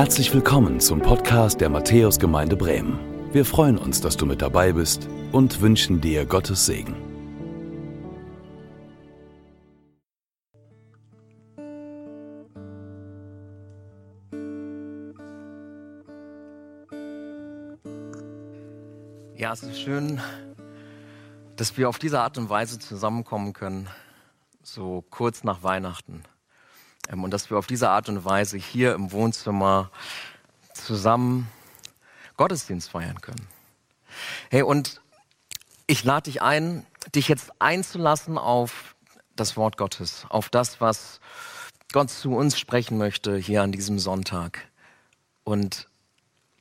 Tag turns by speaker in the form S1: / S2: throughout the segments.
S1: Herzlich willkommen zum Podcast der Matthäusgemeinde Bremen. Wir freuen uns, dass du mit dabei bist und wünschen dir Gottes Segen.
S2: Ja, es ist schön, dass wir auf diese Art und Weise zusammenkommen können, so kurz nach Weihnachten. Ähm, und dass wir auf diese Art und Weise hier im Wohnzimmer zusammen Gottesdienst feiern können. Hey, und ich lade dich ein, dich jetzt einzulassen auf das Wort Gottes, auf das, was Gott zu uns sprechen möchte hier an diesem Sonntag. Und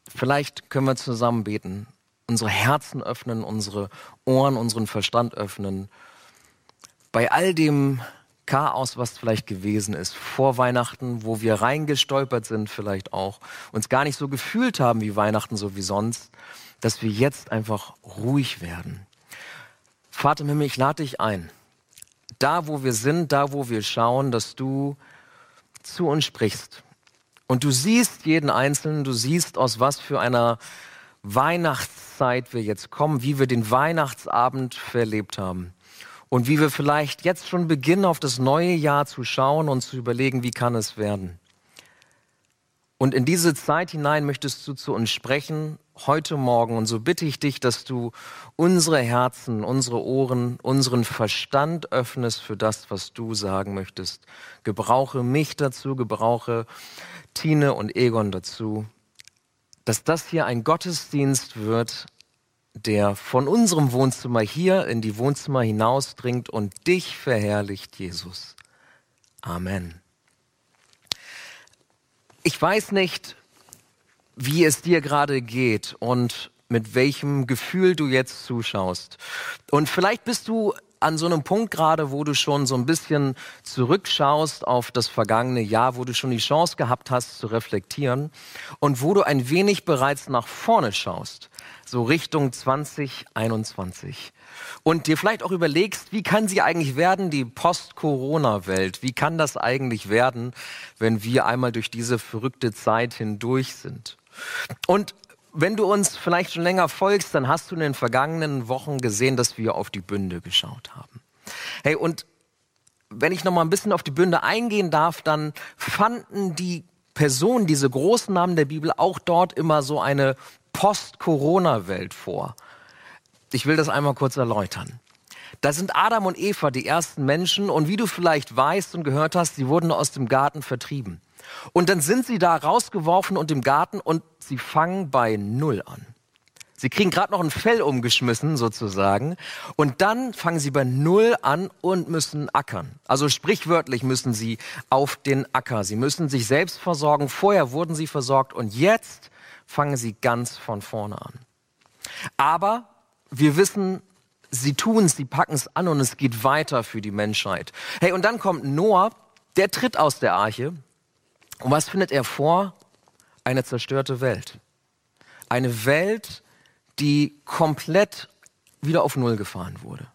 S2: vielleicht können wir zusammen beten, unsere Herzen öffnen, unsere Ohren, unseren Verstand öffnen. Bei all dem, Chaos, was vielleicht gewesen ist vor Weihnachten, wo wir reingestolpert sind vielleicht auch, uns gar nicht so gefühlt haben wie Weihnachten, so wie sonst, dass wir jetzt einfach ruhig werden. Vater im Himmel, ich lade dich ein. Da, wo wir sind, da, wo wir schauen, dass du zu uns sprichst. Und du siehst jeden Einzelnen, du siehst, aus was für einer Weihnachtszeit wir jetzt kommen, wie wir den Weihnachtsabend verlebt haben und wie wir vielleicht jetzt schon beginnen, auf das neue Jahr zu schauen und zu überlegen, wie kann es werden. Und in diese Zeit hinein möchtest du zu uns sprechen, heute Morgen. Und so bitte ich dich, dass du unsere Herzen, unsere Ohren, unseren Verstand öffnest für das, was du sagen möchtest. Gebrauche mich dazu, gebrauche Tine und Egon dazu, dass das hier ein Gottesdienst wird, der von unserem Wohnzimmer hier in die Wohnzimmer hinausdringt und dich verherrlicht, Jesus. Amen. Ich weiß nicht, wie es dir gerade geht und mit welchem Gefühl du jetzt zuschaust. Und vielleicht bist du an so einem Punkt gerade, wo du schon so ein bisschen zurückschaust auf das vergangene Jahr, wo du schon die Chance gehabt hast zu reflektieren und wo du ein wenig bereits nach vorne schaust, so Richtung 2021 und dir vielleicht auch überlegst, wie kann sie eigentlich werden, die Post-Corona-Welt? Wie kann das eigentlich werden, wenn wir einmal durch diese verrückte Zeit hindurch sind? Und wenn du uns vielleicht schon länger folgst, dann hast du in den vergangenen Wochen gesehen, dass wir auf die Bünde geschaut haben. Hey, und wenn ich noch mal ein bisschen auf die Bünde eingehen darf, dann fanden die Personen, diese großen Namen der Bibel, auch dort immer so eine Post-Corona-Welt vor. Ich will das einmal kurz erläutern. Da sind Adam und Eva die ersten Menschen und wie du vielleicht weißt und gehört hast, sie wurden aus dem Garten vertrieben. Und dann sind sie da rausgeworfen und im Garten und sie fangen bei Null an. Sie kriegen gerade noch ein Fell umgeschmissen sozusagen und dann fangen sie bei Null an und müssen ackern. Also sprichwörtlich müssen sie auf den Acker. Sie müssen sich selbst versorgen. Vorher wurden sie versorgt und jetzt fangen sie ganz von vorne an. Aber wir wissen, sie tun es, sie packen es an und es geht weiter für die Menschheit. Hey, und dann kommt Noah, der tritt aus der Arche und was findet er vor? Eine zerstörte Welt. Eine Welt, die komplett wieder auf Null gefahren wurde.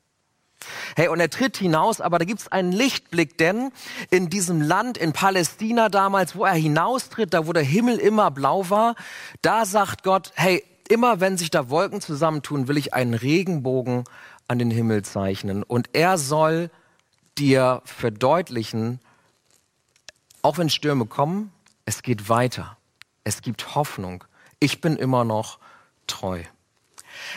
S2: Hey, und er tritt hinaus, aber da gibt's einen Lichtblick, denn in diesem Land, in Palästina damals, wo er hinaustritt, da wo der Himmel immer blau war, da sagt Gott, hey, immer wenn sich da Wolken zusammentun, will ich einen Regenbogen an den Himmel zeichnen. Und er soll dir verdeutlichen, auch wenn Stürme kommen, es geht weiter. Es gibt Hoffnung. Ich bin immer noch treu.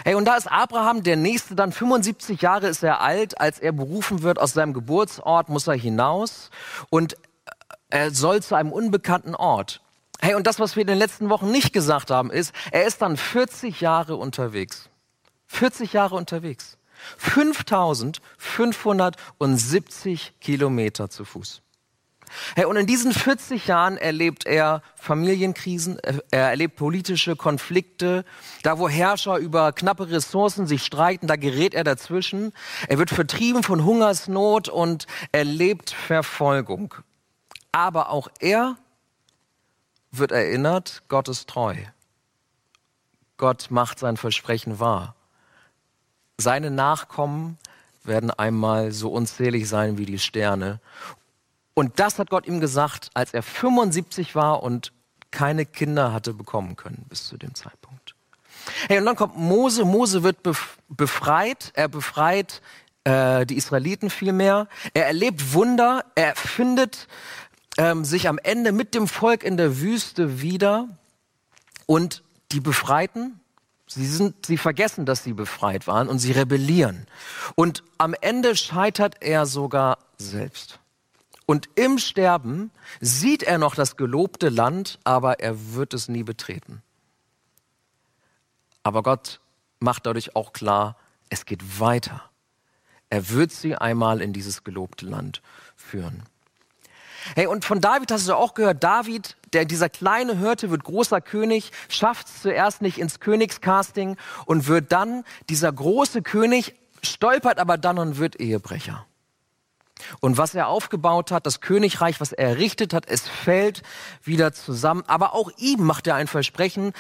S2: Hey, und da ist Abraham, der nächste dann 75 Jahre ist er alt, als er berufen wird aus seinem Geburtsort, muss er hinaus und er soll zu einem unbekannten Ort. Hey, und das, was wir in den letzten Wochen nicht gesagt haben, ist, er ist dann 40 Jahre unterwegs. 40 Jahre unterwegs. 5570 Kilometer zu Fuß. Hey, und in diesen 40 Jahren erlebt er Familienkrisen, er erlebt politische Konflikte, da wo Herrscher über knappe Ressourcen sich streiten, da gerät er dazwischen. Er wird vertrieben von Hungersnot und erlebt Verfolgung. Aber auch er wird erinnert, Gott ist treu. Gott macht sein Versprechen wahr. Seine Nachkommen werden einmal so unzählig sein wie die Sterne und das hat Gott ihm gesagt, als er 75 war und keine Kinder hatte bekommen können bis zu dem Zeitpunkt. Hey, und dann kommt Mose. Mose wird befreit. Er befreit äh, die Israeliten vielmehr. Er erlebt Wunder. Er findet ähm, sich am Ende mit dem Volk in der Wüste wieder. Und die Befreiten, sie, sind, sie vergessen, dass sie befreit waren und sie rebellieren. Und am Ende scheitert er sogar selbst. Und im Sterben sieht er noch das gelobte Land, aber er wird es nie betreten. Aber Gott macht dadurch auch klar, es geht weiter. Er wird sie einmal in dieses gelobte Land führen. Hey, und von David hast du auch gehört, David, der dieser kleine Hirte, wird großer König, schafft es zuerst nicht ins Königscasting und wird dann dieser große König, stolpert aber dann und wird Ehebrecher. Und was er aufgebaut hat, das Königreich, was er errichtet hat, es fällt wieder zusammen. Aber auch ihm macht er ein Versprechen.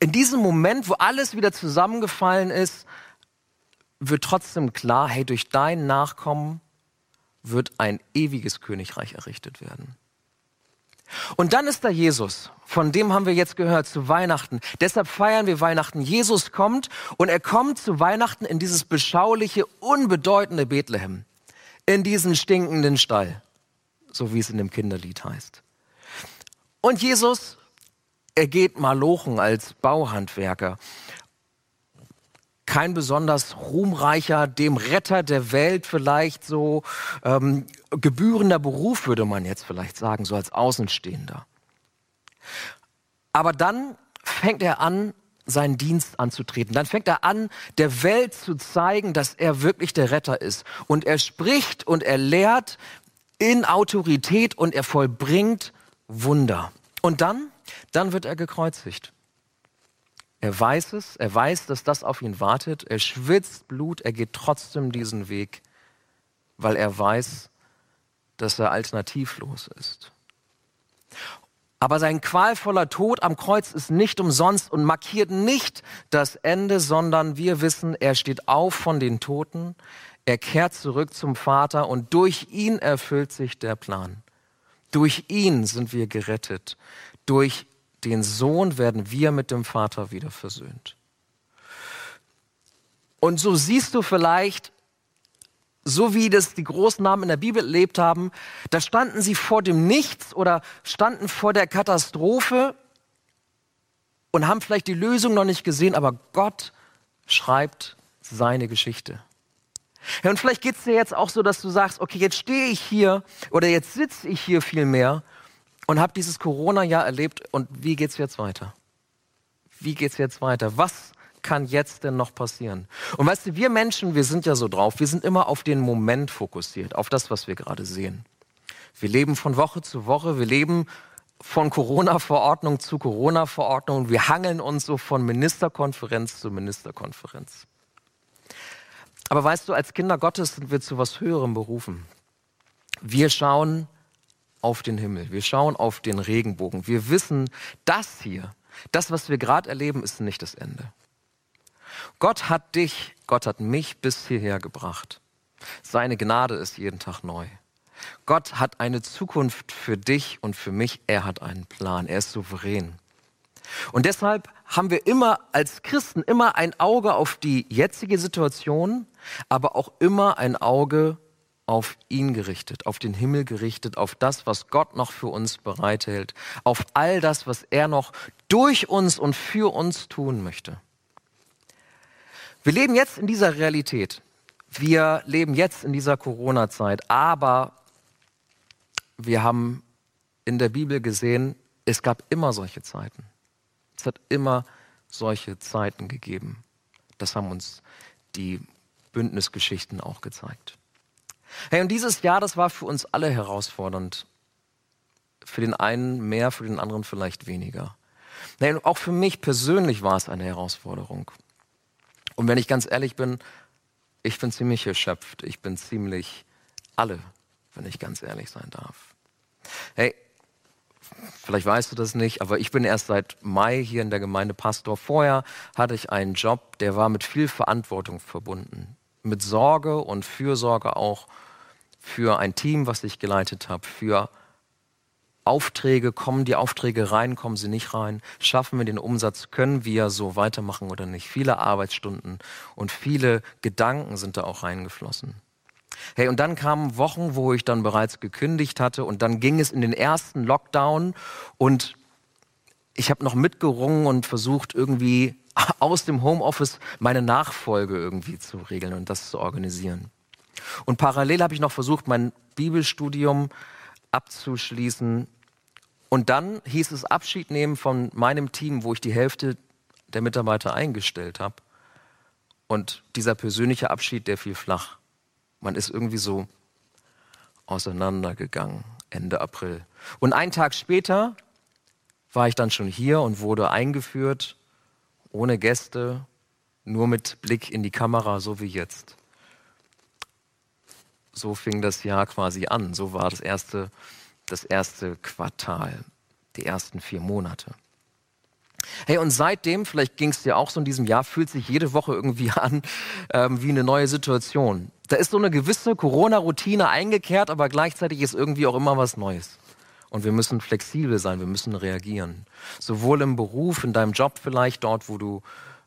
S2: In diesem Moment, wo alles wieder zusammengefallen ist, wird trotzdem klar, hey, durch dein Nachkommen wird ein ewiges Königreich errichtet werden. Und dann ist da Jesus, von dem haben wir jetzt gehört, zu Weihnachten. Deshalb feiern wir Weihnachten. Jesus kommt und er kommt zu Weihnachten in dieses beschauliche, unbedeutende Bethlehem in diesen stinkenden Stall, so wie es in dem Kinderlied heißt. Und Jesus, er geht malochen als Bauhandwerker. Kein besonders ruhmreicher, dem Retter der Welt vielleicht so ähm, gebührender Beruf, würde man jetzt vielleicht sagen, so als Außenstehender. Aber dann fängt er an, seinen Dienst anzutreten. Dann fängt er an, der Welt zu zeigen, dass er wirklich der Retter ist. Und er spricht und er lehrt in Autorität und er vollbringt Wunder. Und dann, dann wird er gekreuzigt. Er weiß es, er weiß, dass das auf ihn wartet. Er schwitzt Blut, er geht trotzdem diesen Weg, weil er weiß, dass er alternativlos ist. Aber sein qualvoller Tod am Kreuz ist nicht umsonst und markiert nicht das Ende, sondern wir wissen, er steht auf von den Toten, er kehrt zurück zum Vater und durch ihn erfüllt sich der Plan. Durch ihn sind wir gerettet. Durch den Sohn werden wir mit dem Vater wieder versöhnt. Und so siehst du vielleicht so wie das die großen Namen in der Bibel erlebt haben, da standen sie vor dem Nichts oder standen vor der Katastrophe und haben vielleicht die Lösung noch nicht gesehen, aber Gott schreibt seine Geschichte. Ja, und vielleicht geht es dir jetzt auch so, dass du sagst, okay, jetzt stehe ich hier oder jetzt sitze ich hier viel mehr und habe dieses Corona-Jahr erlebt und wie geht's jetzt weiter? Wie geht's jetzt weiter? Was kann jetzt denn noch passieren? Und weißt du, wir Menschen, wir sind ja so drauf, wir sind immer auf den Moment fokussiert, auf das, was wir gerade sehen. Wir leben von Woche zu Woche, wir leben von Corona-Verordnung zu Corona-Verordnung, wir hangeln uns so von Ministerkonferenz zu Ministerkonferenz. Aber weißt du, als Kinder Gottes sind wir zu was Höherem berufen. Wir schauen auf den Himmel, wir schauen auf den Regenbogen. Wir wissen, das hier, das, was wir gerade erleben, ist nicht das Ende. Gott hat dich, Gott hat mich bis hierher gebracht. Seine Gnade ist jeden Tag neu. Gott hat eine Zukunft für dich und für mich. Er hat einen Plan. Er ist souverän. Und deshalb haben wir immer als Christen immer ein Auge auf die jetzige Situation, aber auch immer ein Auge auf ihn gerichtet, auf den Himmel gerichtet, auf das, was Gott noch für uns bereithält, auf all das, was er noch durch uns und für uns tun möchte. Wir leben jetzt in dieser Realität. Wir leben jetzt in dieser Corona-Zeit, aber wir haben in der Bibel gesehen, es gab immer solche Zeiten. Es hat immer solche Zeiten gegeben. Das haben uns die Bündnisgeschichten auch gezeigt. Hey, und dieses Jahr, das war für uns alle herausfordernd. Für den einen mehr, für den anderen vielleicht weniger. Hey, auch für mich persönlich war es eine Herausforderung. Und wenn ich ganz ehrlich bin, ich bin ziemlich erschöpft. Ich bin ziemlich alle, wenn ich ganz ehrlich sein darf. Hey, vielleicht weißt du das nicht, aber ich bin erst seit Mai hier in der Gemeinde Pastor. Vorher hatte ich einen Job, der war mit viel Verantwortung verbunden. Mit Sorge und Fürsorge auch für ein Team, was ich geleitet habe, für Aufträge, kommen die Aufträge rein, kommen sie nicht rein? Schaffen wir den Umsatz? Können wir so weitermachen oder nicht? Viele Arbeitsstunden und viele Gedanken sind da auch reingeflossen. Hey, und dann kamen Wochen, wo ich dann bereits gekündigt hatte und dann ging es in den ersten Lockdown und ich habe noch mitgerungen und versucht irgendwie aus dem Homeoffice meine Nachfolge irgendwie zu regeln und das zu organisieren. Und parallel habe ich noch versucht, mein Bibelstudium abzuschließen. Und dann hieß es Abschied nehmen von meinem Team, wo ich die Hälfte der Mitarbeiter eingestellt habe. Und dieser persönliche Abschied, der fiel flach. Man ist irgendwie so auseinandergegangen, Ende April. Und einen Tag später war ich dann schon hier und wurde eingeführt, ohne Gäste, nur mit Blick in die Kamera, so wie jetzt so fing das Jahr quasi an. So war das erste, das erste Quartal, die ersten vier Monate. Hey, und seitdem, vielleicht ging es dir auch so in diesem Jahr, fühlt sich jede Woche irgendwie an ähm, wie eine neue Situation. Da ist so eine gewisse Corona-Routine eingekehrt, aber gleichzeitig ist irgendwie auch immer was Neues. Und wir müssen flexibel sein, wir müssen reagieren. Sowohl im Beruf, in deinem Job vielleicht, dort, wo du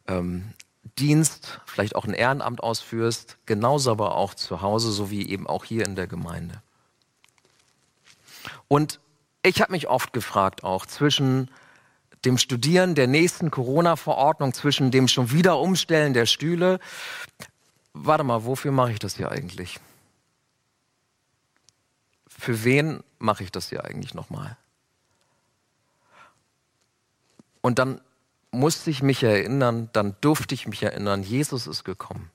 S2: ähm, Dienst, vielleicht auch ein Ehrenamt ausführst, genauso aber auch zu Hause, so wie eben auch hier in der Gemeinde. Und ich habe mich oft gefragt, auch zwischen dem Studieren der nächsten Corona-Verordnung, zwischen dem schon wieder Umstellen der Stühle, warte mal, wofür mache ich das hier eigentlich? Für wen mache ich das hier eigentlich nochmal? Und dann musste ich mich erinnern, dann durfte ich mich erinnern, Jesus ist gekommen.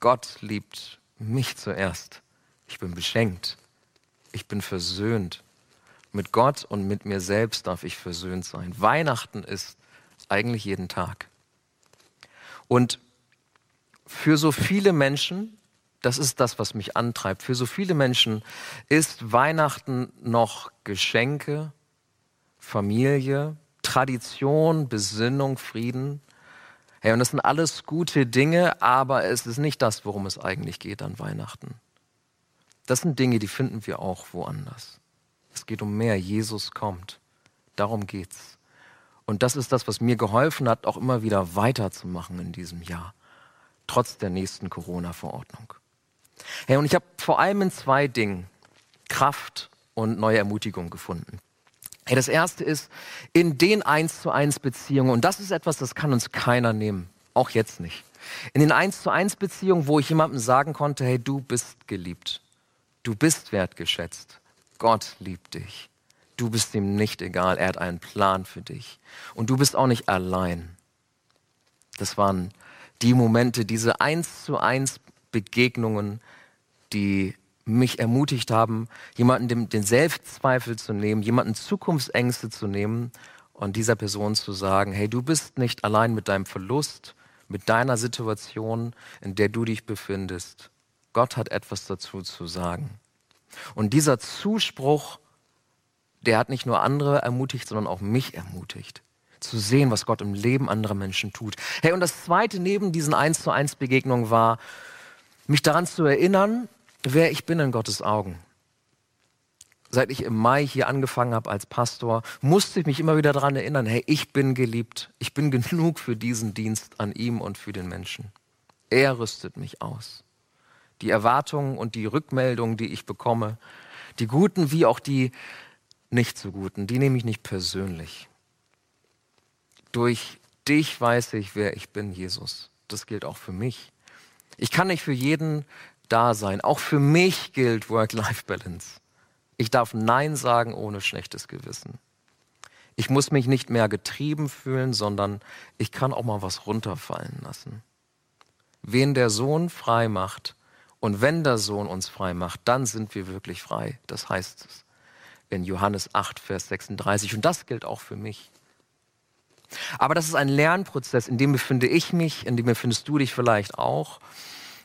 S2: Gott liebt mich zuerst. Ich bin beschenkt. Ich bin versöhnt. Mit Gott und mit mir selbst darf ich versöhnt sein. Weihnachten ist eigentlich jeden Tag. Und für so viele Menschen, das ist das, was mich antreibt, für so viele Menschen ist Weihnachten noch Geschenke, Familie, Tradition, Besinnung, Frieden. Hey, und das sind alles gute Dinge, aber es ist nicht das, worum es eigentlich geht an Weihnachten. Das sind Dinge, die finden wir auch woanders. Es geht um mehr. Jesus kommt. Darum geht's. Und das ist das, was mir geholfen hat, auch immer wieder weiterzumachen in diesem Jahr, trotz der nächsten Corona-Verordnung. Hey, und ich habe vor allem in zwei Dingen Kraft und neue Ermutigung gefunden. Hey, das erste ist in den eins zu eins Beziehungen und das ist etwas, das kann uns keiner nehmen, auch jetzt nicht. In den eins zu eins Beziehungen, wo ich jemandem sagen konnte, hey, du bist geliebt, du bist wertgeschätzt, Gott liebt dich, du bist ihm nicht egal, er hat einen Plan für dich. Und du bist auch nicht allein. Das waren die Momente, diese eins zu eins Begegnungen, die mich ermutigt haben, jemanden den, den Selbstzweifel zu nehmen, jemanden Zukunftsängste zu nehmen und dieser Person zu sagen, hey, du bist nicht allein mit deinem Verlust, mit deiner Situation, in der du dich befindest. Gott hat etwas dazu zu sagen. Und dieser Zuspruch, der hat nicht nur andere ermutigt, sondern auch mich ermutigt zu sehen, was Gott im Leben anderer Menschen tut. Hey, und das zweite neben diesen eins zu eins Begegnungen war, mich daran zu erinnern, wer ich bin in Gottes Augen. Seit ich im Mai hier angefangen habe als Pastor, musste ich mich immer wieder daran erinnern, hey, ich bin geliebt. Ich bin genug für diesen Dienst an ihm und für den Menschen. Er rüstet mich aus. Die Erwartungen und die Rückmeldungen, die ich bekomme, die guten wie auch die nicht so guten, die nehme ich nicht persönlich. Durch dich weiß ich, wer ich bin, Jesus. Das gilt auch für mich. Ich kann nicht für jeden da sein. Auch für mich gilt Work-Life-Balance. Ich darf Nein sagen ohne schlechtes Gewissen. Ich muss mich nicht mehr getrieben fühlen, sondern ich kann auch mal was runterfallen lassen. Wen der Sohn frei macht und wenn der Sohn uns frei macht, dann sind wir wirklich frei. Das heißt es in Johannes 8, Vers 36. Und das gilt auch für mich. Aber das ist ein Lernprozess, in dem befinde ich mich, in dem befindest du dich vielleicht auch,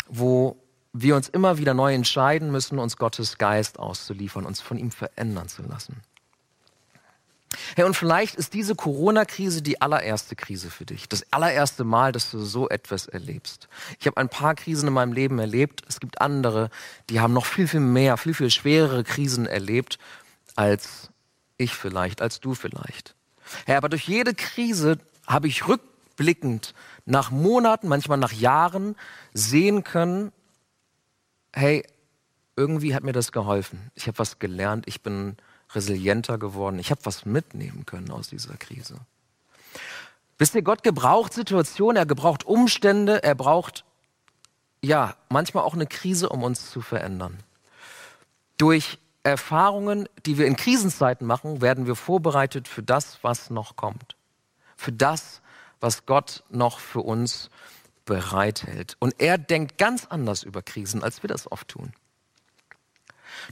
S2: wo wir uns immer wieder neu entscheiden müssen, uns Gottes Geist auszuliefern, uns von ihm verändern zu lassen. Hey, und vielleicht ist diese Corona-Krise die allererste Krise für dich. Das allererste Mal, dass du so etwas erlebst. Ich habe ein paar Krisen in meinem Leben erlebt. Es gibt andere, die haben noch viel, viel mehr, viel, viel schwerere Krisen erlebt als ich vielleicht, als du vielleicht. Herr, aber durch jede Krise habe ich rückblickend nach Monaten, manchmal nach Jahren sehen können, hey, irgendwie hat mir das geholfen. Ich habe was gelernt, ich bin resilienter geworden, ich habe was mitnehmen können aus dieser Krise. Wisst ihr, Gott gebraucht Situationen, er gebraucht Umstände, er braucht ja manchmal auch eine Krise, um uns zu verändern. Durch Erfahrungen, die wir in Krisenzeiten machen, werden wir vorbereitet für das, was noch kommt. Für das, was Gott noch für uns bereithält. Und er denkt ganz anders über Krisen, als wir das oft tun.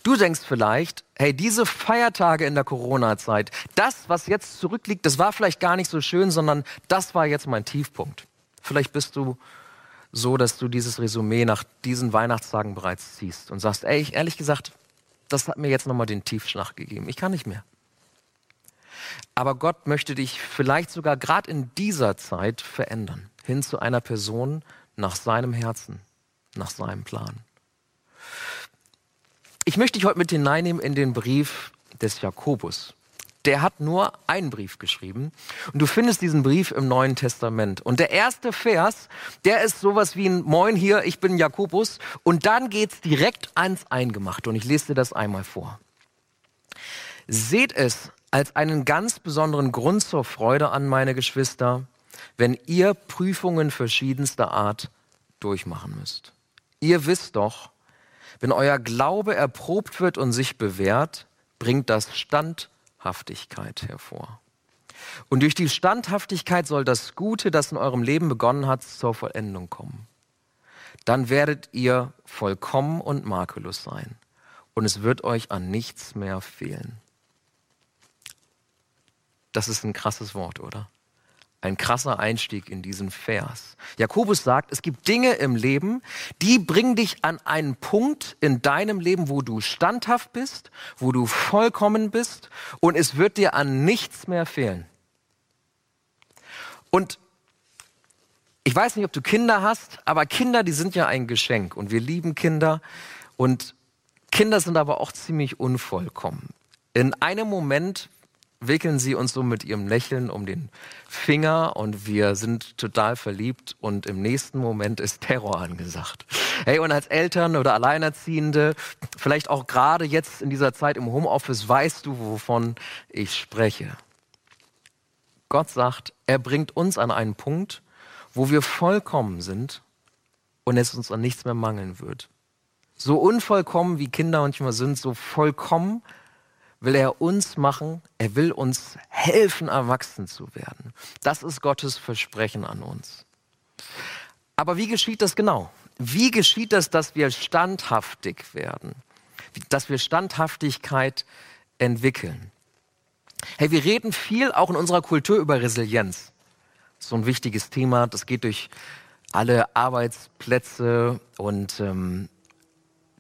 S2: Du denkst vielleicht, hey, diese Feiertage in der Corona-Zeit, das, was jetzt zurückliegt, das war vielleicht gar nicht so schön, sondern das war jetzt mein Tiefpunkt. Vielleicht bist du so, dass du dieses Resümee nach diesen Weihnachtstagen bereits ziehst und sagst, ey, ich, ehrlich gesagt, das hat mir jetzt nochmal den Tiefschlag gegeben. Ich kann nicht mehr. Aber Gott möchte dich vielleicht sogar gerade in dieser Zeit verändern, hin zu einer Person nach seinem Herzen, nach seinem Plan. Ich möchte dich heute mit hineinnehmen in den Brief des Jakobus. Der hat nur einen Brief geschrieben und du findest diesen Brief im Neuen Testament. Und der erste Vers, der ist sowas wie ein Moin hier, ich bin Jakobus. Und dann geht's direkt ans Eingemachte und ich lese dir das einmal vor. Seht es als einen ganz besonderen Grund zur Freude an, meine Geschwister, wenn ihr Prüfungen verschiedenster Art durchmachen müsst. Ihr wisst doch, wenn euer Glaube erprobt wird und sich bewährt, bringt das Standhaftigkeit hervor. Und durch die Standhaftigkeit soll das Gute, das in eurem Leben begonnen hat, zur Vollendung kommen. Dann werdet ihr vollkommen und makellos sein. Und es wird euch an nichts mehr fehlen. Das ist ein krasses Wort, oder? Ein krasser Einstieg in diesen Vers. Jakobus sagt, es gibt Dinge im Leben, die bringen dich an einen Punkt in deinem Leben, wo du standhaft bist, wo du vollkommen bist und es wird dir an nichts mehr fehlen. Und ich weiß nicht, ob du Kinder hast, aber Kinder, die sind ja ein Geschenk und wir lieben Kinder und Kinder sind aber auch ziemlich unvollkommen. In einem Moment wickeln sie uns so mit ihrem Lächeln um den Finger und wir sind total verliebt und im nächsten Moment ist Terror angesagt. Hey, und als Eltern oder Alleinerziehende, vielleicht auch gerade jetzt in dieser Zeit im Homeoffice, weißt du, wovon ich spreche. Gott sagt, er bringt uns an einen Punkt, wo wir vollkommen sind und es uns an nichts mehr mangeln wird. So unvollkommen wie Kinder manchmal sind, so vollkommen will er uns machen, er will uns helfen, erwachsen zu werden. Das ist Gottes Versprechen an uns. Aber wie geschieht das genau? Wie geschieht das, dass wir standhaftig werden? Dass wir Standhaftigkeit entwickeln? Hey, wir reden viel auch in unserer Kultur über Resilienz. So ein wichtiges Thema, das geht durch alle Arbeitsplätze und ähm,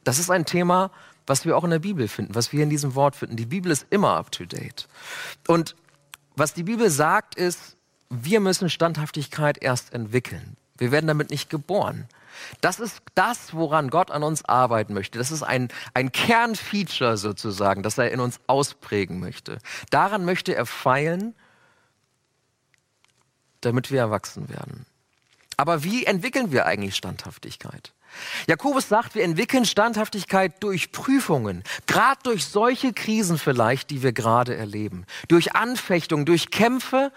S2: das ist ein Thema, was wir auch in der Bibel finden, was wir in diesem Wort finden. Die Bibel ist immer up-to-date. Und was die Bibel sagt, ist, wir müssen Standhaftigkeit erst entwickeln. Wir werden damit nicht geboren. Das ist das, woran Gott an uns arbeiten möchte. Das ist ein, ein Kernfeature sozusagen, das er in uns ausprägen möchte. Daran möchte er feilen, damit wir erwachsen werden. Aber wie entwickeln wir eigentlich Standhaftigkeit? Jakobus sagt, wir entwickeln Standhaftigkeit durch Prüfungen, gerade durch solche Krisen vielleicht, die wir gerade erleben, durch Anfechtungen, durch Kämpfe,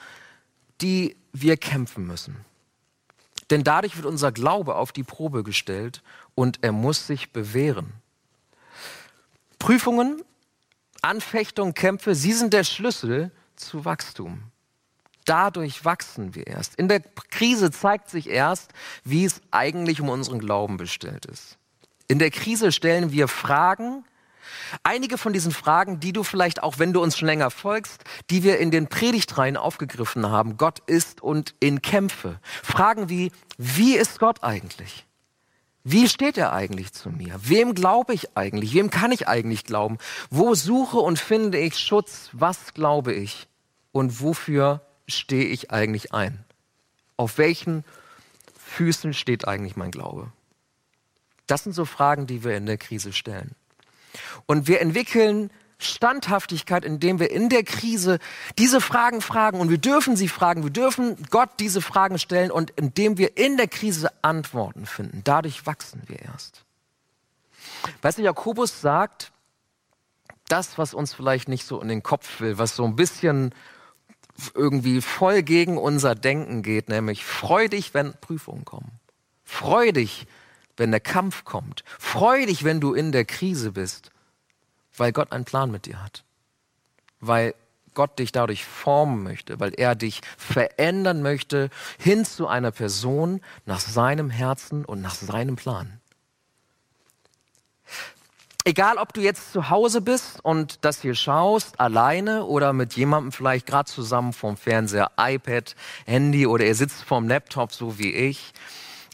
S2: die wir kämpfen müssen. Denn dadurch wird unser Glaube auf die Probe gestellt und er muss sich bewähren. Prüfungen, Anfechtungen, Kämpfe, sie sind der Schlüssel zu Wachstum dadurch wachsen wir erst. In der Krise zeigt sich erst, wie es eigentlich um unseren Glauben bestellt ist. In der Krise stellen wir Fragen, einige von diesen Fragen, die du vielleicht auch, wenn du uns schon länger folgst, die wir in den Predigtreihen aufgegriffen haben, Gott ist und in Kämpfe. Fragen wie, wie ist Gott eigentlich? Wie steht er eigentlich zu mir? Wem glaube ich eigentlich? Wem kann ich eigentlich glauben? Wo suche und finde ich Schutz? Was glaube ich? Und wofür stehe ich eigentlich ein? Auf welchen Füßen steht eigentlich mein Glaube? Das sind so Fragen, die wir in der Krise stellen. Und wir entwickeln Standhaftigkeit, indem wir in der Krise diese Fragen fragen und wir dürfen sie fragen, wir dürfen Gott diese Fragen stellen und indem wir in der Krise Antworten finden. Dadurch wachsen wir erst. Weißt du, Jakobus sagt, das, was uns vielleicht nicht so in den Kopf will, was so ein bisschen irgendwie voll gegen unser Denken geht, nämlich freu dich, wenn Prüfungen kommen. Freu dich, wenn der Kampf kommt. Freu dich, wenn du in der Krise bist, weil Gott einen Plan mit dir hat. Weil Gott dich dadurch formen möchte, weil er dich verändern möchte hin zu einer Person nach seinem Herzen und nach seinem Plan. Egal, ob du jetzt zu Hause bist und das hier schaust, alleine oder mit jemandem vielleicht gerade zusammen vom Fernseher, iPad, Handy oder ihr sitzt vorm Laptop, so wie ich.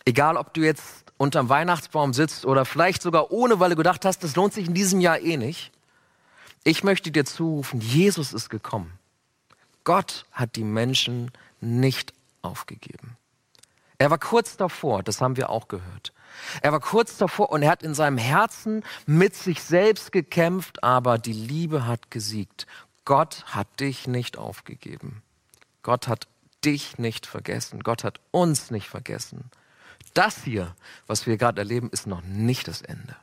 S2: Egal, ob du jetzt unterm Weihnachtsbaum sitzt oder vielleicht sogar ohne, weil du gedacht hast, das lohnt sich in diesem Jahr eh nicht. Ich möchte dir zurufen, Jesus ist gekommen. Gott hat die Menschen nicht aufgegeben. Er war kurz davor, das haben wir auch gehört. Er war kurz davor und er hat in seinem Herzen mit sich selbst gekämpft, aber die Liebe hat gesiegt. Gott hat dich nicht aufgegeben. Gott hat dich nicht vergessen. Gott hat uns nicht vergessen. Das hier, was wir gerade erleben, ist noch nicht das Ende.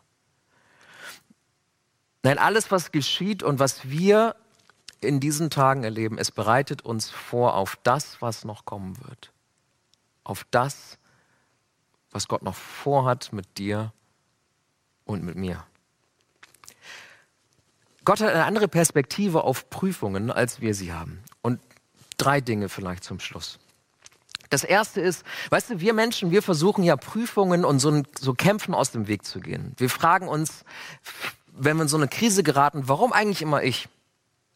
S2: Nein, alles, was geschieht und was wir in diesen Tagen erleben, es bereitet uns vor auf das, was noch kommen wird. Auf das, was Gott noch vorhat mit dir und mit mir. Gott hat eine andere Perspektive auf Prüfungen, als wir sie haben. Und drei Dinge vielleicht zum Schluss. Das erste ist, weißt du, wir Menschen, wir versuchen ja Prüfungen und so, so Kämpfen aus dem Weg zu gehen. Wir fragen uns, wenn wir in so eine Krise geraten, warum eigentlich immer ich?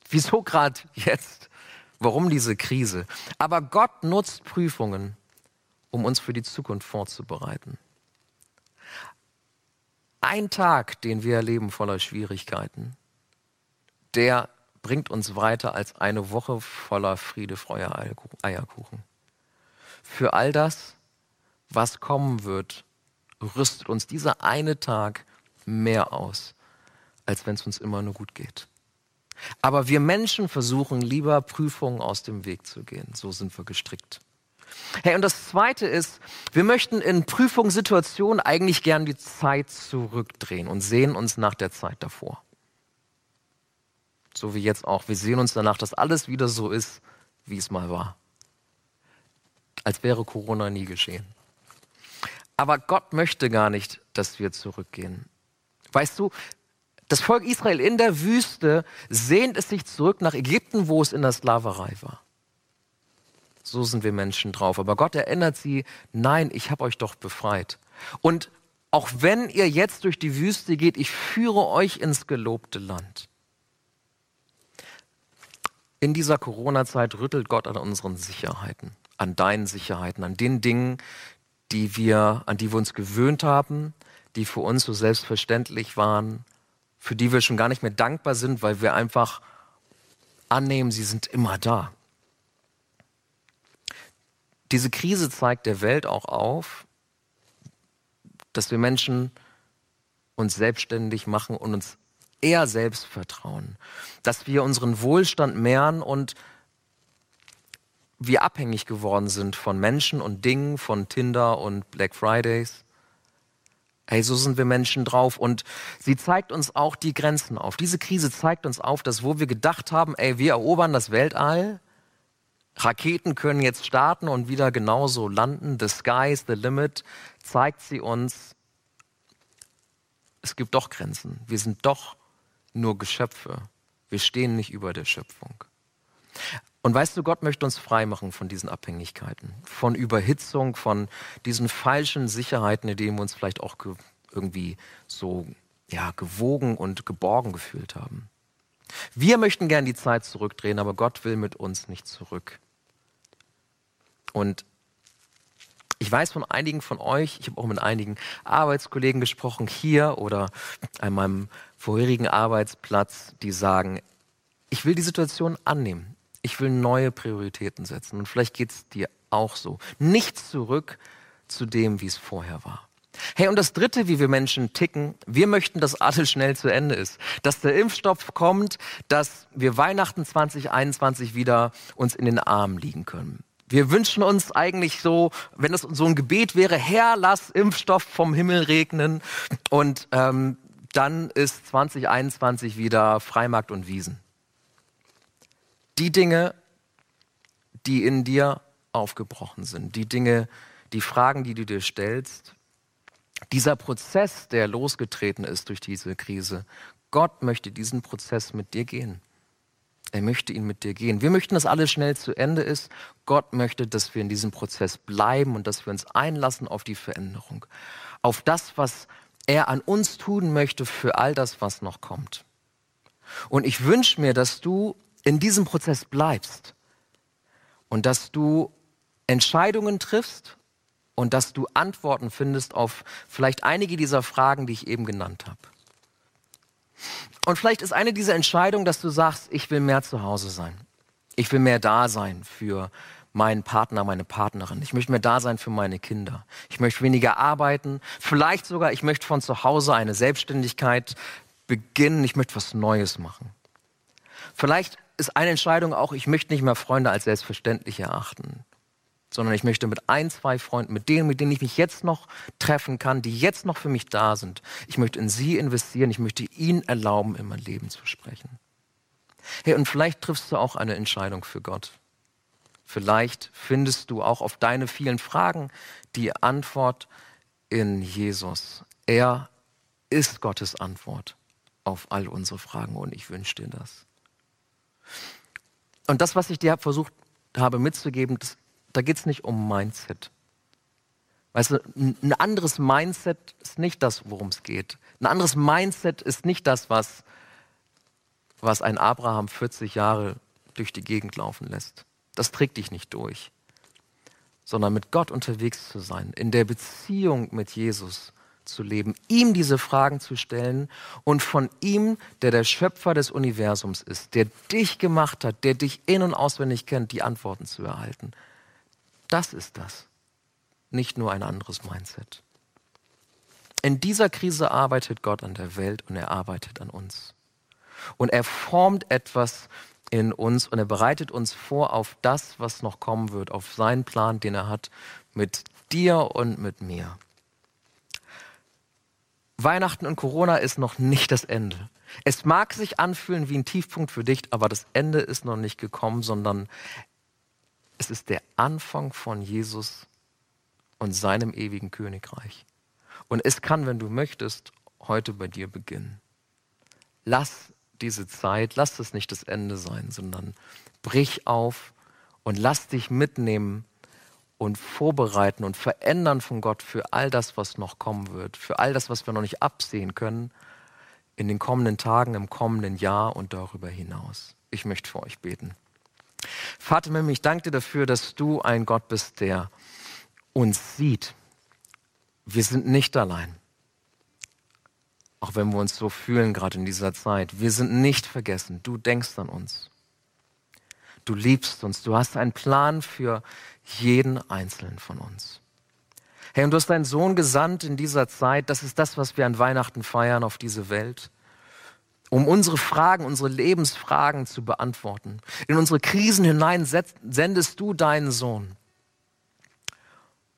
S2: Wieso gerade jetzt? Warum diese Krise? Aber Gott nutzt Prüfungen, um uns für die Zukunft vorzubereiten. Ein Tag, den wir erleben voller Schwierigkeiten, der bringt uns weiter als eine Woche voller Friede, Freude, Eierkuchen. Für all das, was kommen wird, rüstet uns dieser eine Tag mehr aus, als wenn es uns immer nur gut geht. Aber wir Menschen versuchen lieber Prüfungen aus dem Weg zu gehen. So sind wir gestrickt. Hey, und das Zweite ist, wir möchten in Prüfungssituationen eigentlich gern die Zeit zurückdrehen und sehen uns nach der Zeit davor. So wie jetzt auch. Wir sehen uns danach, dass alles wieder so ist, wie es mal war. Als wäre Corona nie geschehen. Aber Gott möchte gar nicht, dass wir zurückgehen. Weißt du, das Volk Israel in der Wüste sehnt es sich zurück nach Ägypten, wo es in der Sklaverei war. So sind wir Menschen drauf. Aber Gott erinnert sie, nein, ich habe euch doch befreit. Und auch wenn ihr jetzt durch die Wüste geht, ich führe euch ins gelobte Land. In dieser Corona-Zeit rüttelt Gott an unseren Sicherheiten, an deinen Sicherheiten, an den Dingen, die wir, an die wir uns gewöhnt haben, die für uns so selbstverständlich waren, für die wir schon gar nicht mehr dankbar sind, weil wir einfach annehmen, sie sind immer da. Diese Krise zeigt der Welt auch auf, dass wir Menschen uns selbstständig machen und uns eher selbst vertrauen, dass wir unseren Wohlstand mehren und wir abhängig geworden sind von Menschen und Dingen, von Tinder und Black Fridays. Hey, so sind wir Menschen drauf und sie zeigt uns auch die Grenzen auf. Diese Krise zeigt uns auf, dass wo wir gedacht haben, ey, wir erobern das Weltall, Raketen können jetzt starten und wieder genauso landen. The sky is the limit. Zeigt sie uns, es gibt doch Grenzen. Wir sind doch nur Geschöpfe. Wir stehen nicht über der Schöpfung. Und weißt du, Gott möchte uns freimachen von diesen Abhängigkeiten, von Überhitzung, von diesen falschen Sicherheiten, in denen wir uns vielleicht auch irgendwie so ja, gewogen und geborgen gefühlt haben. Wir möchten gern die Zeit zurückdrehen, aber Gott will mit uns nicht zurück. Und ich weiß von einigen von euch, ich habe auch mit einigen Arbeitskollegen gesprochen, hier oder an meinem vorherigen Arbeitsplatz, die sagen, ich will die Situation annehmen. Ich will neue Prioritäten setzen. Und vielleicht geht es dir auch so. Nicht zurück zu dem, wie es vorher war. Hey, und das Dritte, wie wir Menschen ticken, wir möchten, dass alles schnell zu Ende ist. Dass der Impfstoff kommt, dass wir Weihnachten 2021 wieder uns in den Armen liegen können. Wir wünschen uns eigentlich so, wenn es so ein Gebet wäre, Herr, lass Impfstoff vom Himmel regnen. Und ähm, dann ist 2021 wieder Freimarkt und Wiesen. Die Dinge, die in dir aufgebrochen sind, die Dinge, die Fragen, die du dir stellst, dieser Prozess, der losgetreten ist durch diese Krise, Gott möchte diesen Prozess mit dir gehen. Er möchte ihn mit dir gehen. Wir möchten, dass alles schnell zu Ende ist. Gott möchte, dass wir in diesem Prozess bleiben und dass wir uns einlassen auf die Veränderung. Auf das, was er an uns tun möchte für all das, was noch kommt. Und ich wünsche mir, dass du in diesem Prozess bleibst und dass du Entscheidungen triffst und dass du Antworten findest auf vielleicht einige dieser Fragen, die ich eben genannt habe. Und vielleicht ist eine dieser Entscheidungen, dass du sagst, ich will mehr zu Hause sein. Ich will mehr da sein für meinen Partner, meine Partnerin. Ich möchte mehr da sein für meine Kinder. Ich möchte weniger arbeiten. Vielleicht sogar, ich möchte von zu Hause eine Selbstständigkeit beginnen. Ich möchte was Neues machen. Vielleicht ist eine Entscheidung auch, ich möchte nicht mehr Freunde als selbstverständlich erachten sondern ich möchte mit ein, zwei Freunden, mit denen, mit denen ich mich jetzt noch treffen kann, die jetzt noch für mich da sind, ich möchte in sie investieren, ich möchte ihnen erlauben, in mein Leben zu sprechen. Hey, und vielleicht triffst du auch eine Entscheidung für Gott. Vielleicht findest du auch auf deine vielen Fragen die Antwort in Jesus. Er ist Gottes Antwort auf all unsere Fragen und ich wünsche dir das. Und das, was ich dir versucht habe mitzugeben, das da geht es nicht um Mindset. Weißt du, ein anderes Mindset ist nicht das, worum es geht. Ein anderes Mindset ist nicht das, was, was ein Abraham 40 Jahre durch die Gegend laufen lässt. Das trägt dich nicht durch. Sondern mit Gott unterwegs zu sein, in der Beziehung mit Jesus zu leben, ihm diese Fragen zu stellen und von ihm, der der Schöpfer des Universums ist, der dich gemacht hat, der dich in und auswendig kennt, die Antworten zu erhalten. Das ist das, nicht nur ein anderes Mindset. In dieser Krise arbeitet Gott an der Welt und er arbeitet an uns. Und er formt etwas in uns und er bereitet uns vor auf das, was noch kommen wird, auf seinen Plan, den er hat mit dir und mit mir. Weihnachten und Corona ist noch nicht das Ende. Es mag sich anfühlen wie ein Tiefpunkt für dich, aber das Ende ist noch nicht gekommen, sondern ist der Anfang von Jesus und seinem ewigen Königreich. Und es kann, wenn du möchtest, heute bei dir beginnen. Lass diese Zeit, lass es nicht das Ende sein, sondern brich auf und lass dich mitnehmen und vorbereiten und verändern von Gott für all das, was noch kommen wird, für all das, was wir noch nicht absehen können, in den kommenden Tagen, im kommenden Jahr und darüber hinaus. Ich möchte für euch beten. Vater im ich danke dir dafür, dass du ein Gott bist, der uns sieht. Wir sind nicht allein. Auch wenn wir uns so fühlen, gerade in dieser Zeit. Wir sind nicht vergessen. Du denkst an uns. Du liebst uns. Du hast einen Plan für jeden Einzelnen von uns. Hey, und du hast deinen Sohn gesandt in dieser Zeit. Das ist das, was wir an Weihnachten feiern auf diese Welt um unsere Fragen, unsere Lebensfragen zu beantworten. In unsere Krisen hinein sendest du deinen Sohn.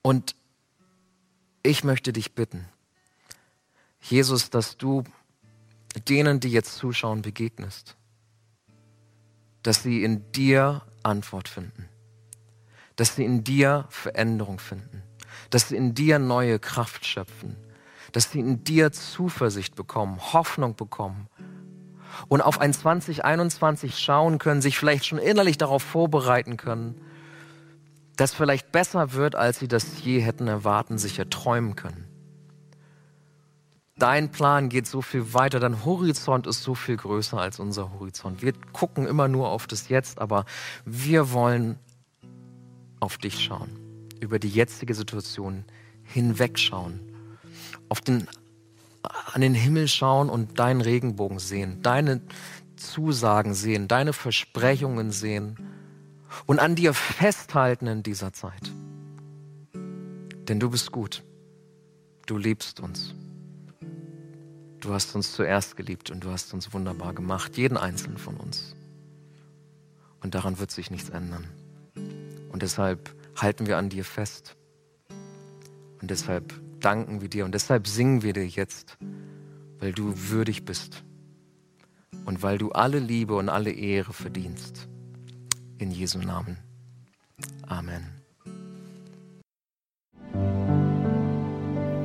S2: Und ich möchte dich bitten, Jesus, dass du denen, die jetzt zuschauen, begegnest. Dass sie in dir Antwort finden. Dass sie in dir Veränderung finden. Dass sie in dir neue Kraft schöpfen. Dass sie in dir Zuversicht bekommen, Hoffnung bekommen und auf ein 2021 schauen können, sich vielleicht schon innerlich darauf vorbereiten können, das vielleicht besser wird, als sie das je hätten erwarten, sich erträumen können. Dein Plan geht so viel weiter, dein Horizont ist so viel größer als unser Horizont. Wir gucken immer nur auf das Jetzt, aber wir wollen auf dich schauen, über die jetzige Situation hinwegschauen, auf den an den Himmel schauen und deinen Regenbogen sehen, deine Zusagen sehen, deine Versprechungen sehen und an dir festhalten in dieser Zeit. Denn du bist gut. du liebst uns. Du hast uns zuerst geliebt und du hast uns wunderbar gemacht, jeden einzelnen von uns. Und daran wird sich nichts ändern. Und deshalb halten wir an dir fest. Und deshalb danken wir dir und deshalb singen wir dir jetzt, weil du würdig bist und weil du alle Liebe und alle Ehre verdienst. In Jesu Namen. Amen.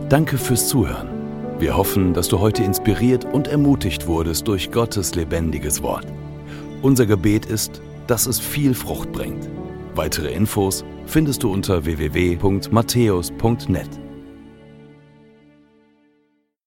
S1: Danke fürs Zuhören. Wir hoffen, dass du heute inspiriert und ermutigt wurdest durch Gottes lebendiges Wort. Unser Gebet ist, dass es viel Frucht bringt. Weitere Infos findest du unter www.matthäus.net.